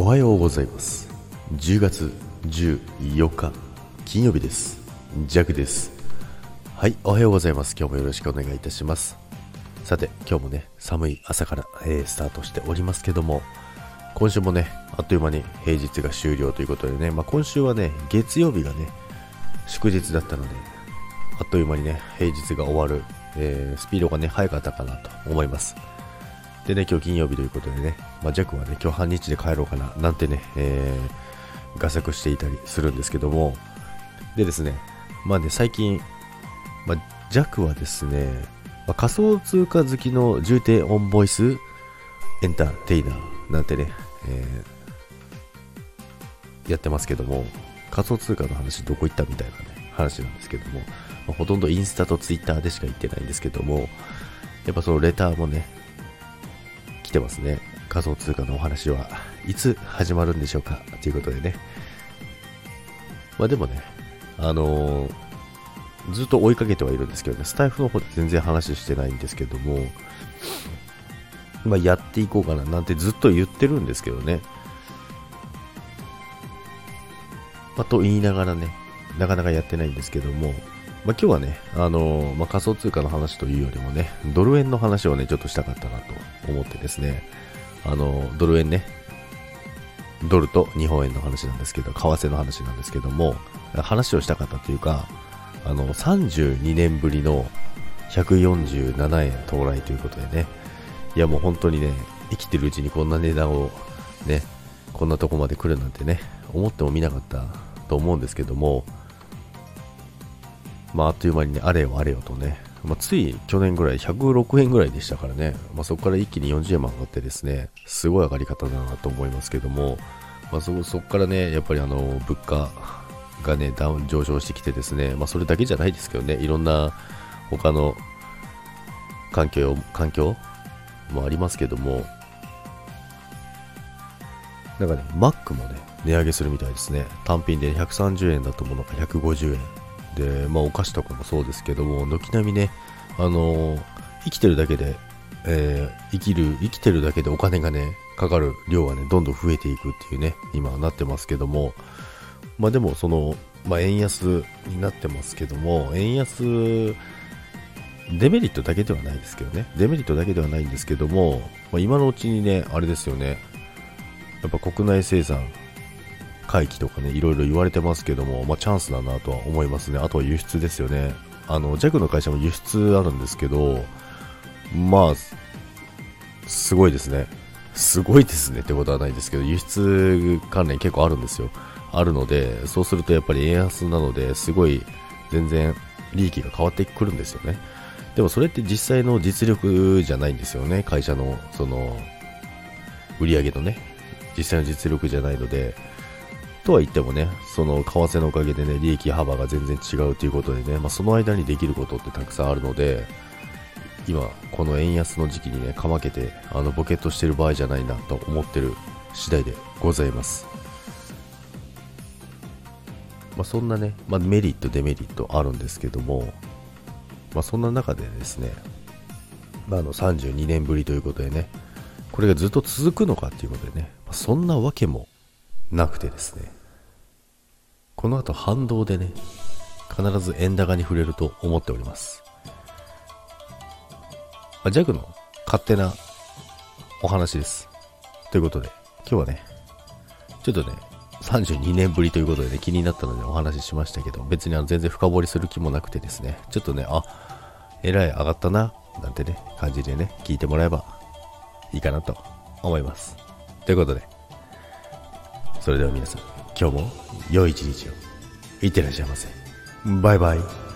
おはようございます。10月14日金曜日です。ジャクです。はいおはようございます。今日もよろしくお願いいたします。さて今日もね寒い朝から、えー、スタートしておりますけども今週もねあっという間に平日が終了ということでね、まあ、今週はね月曜日がね祝日だったのであっという間にね平日が終わる、えー、スピードがね早かったかなと思います。でね、今日金曜日ということでね、まあ、ジャックはね、今日半日で帰ろうかな、なんてね、えー、画策していたりするんですけども、でですね、まあね、最近、まあ、ジャックはですね、まあ、仮想通貨好きの重低オンボイスエンターテイナーなんてね、えー、やってますけども、仮想通貨の話どこ行ったみたいなね、話なんですけども、まあ、ほとんどインスタとツイッターでしか言ってないんですけども、やっぱそのレターもね、来てますね。仮想通貨のお話はいつ始まるんでしょうかということでね。まあでもね、あのー、ずっと追いかけてはいるんですけどね、スタイフの方で全然話してないんですけども、まあやっていこうかななんてずっと言ってるんですけどね。まあ、と言いながらね、なかなかやってないんですけども、まあ、今日はね、あのー、まあ、仮想通貨の話というよりもね、ドル円の話をね、ちょっとしたかったなと思ってですね、あのー、ドル円ね、ドルと日本円の話なんですけど、為替の話なんですけども、話をしたかったというか、あの、32年ぶりの147円到来ということでね、いやもう本当にね、生きてるうちにこんな値段をね、こんなとこまで来るなんてね、思ってもみなかったと思うんですけども、まあ、あっという間にね、あれよあれよとね、まあ、つい去年ぐらい106円ぐらいでしたからね、まあ、そこから一気に40円も上がってですね、すごい上がり方だなと思いますけども、まあ、そこからね、やっぱりあの物価がね、ダウン上昇してきてですね、まあ、それだけじゃないですけどね、いろんな他の環境環境もありますけども、なんかね、マックもね、値上げするみたいですね。単品で130円だと思うのが150円。で、まあ、お菓子とかもそうですけども、軒並みね、あの、生きてるだけで、えー、生きる、生きてるだけでお金がね、かかる量がね、どんどん増えていくっていうね、今なってますけども、まあでも、その、まあ、円安になってますけども、円安、デメリットだけではないですけどね、デメリットだけではないんですけども、まあ、今のうちにね、あれですよね、やっぱ国内生産回帰とかね、いろいろ言われてますけども、まあ、チャンスだなとは思いますね。あとは輸出ですよね。あの、JAC の会社も輸出あるんですけど、まあ、すごいですね。すごいですねってことはないですけど、輸出関連結構あるんですよ。あるので、そうするとやっぱり円安なので、すごい全然利益が変わってくるんですよね。でもそれって実際の実力じゃないんですよね。会社の、その、売上のね、実際の実力じゃないので、とは言ってもね、その為替のおかげでね、利益幅が全然違うということでね、まあ、その間にできることってたくさんあるので、今、この円安の時期にね、かまけて、あの、ボケっとしてる場合じゃないなと思ってる次第でございます。まあ、そんなね、まあ、メリット、デメリットあるんですけども、まあ、そんな中でですね、まあ、あの32年ぶりということでね、これがずっと続くのかっていうことでね、まあ、そんなわけもなくてですね、この後反動でね、必ず円高に触れると思っております。まあ、ジャグの勝手なお話です。ということで、今日はね、ちょっとね、32年ぶりということでね、気になったのでお話ししましたけど、別にあの全然深掘りする気もなくてですね、ちょっとね、あ、えらい上がったな、なんてね、感じでね、聞いてもらえばいいかなと思います。ということで、それでは皆さん、今日も良い一日を。いってらっしゃいませ。バイバイ。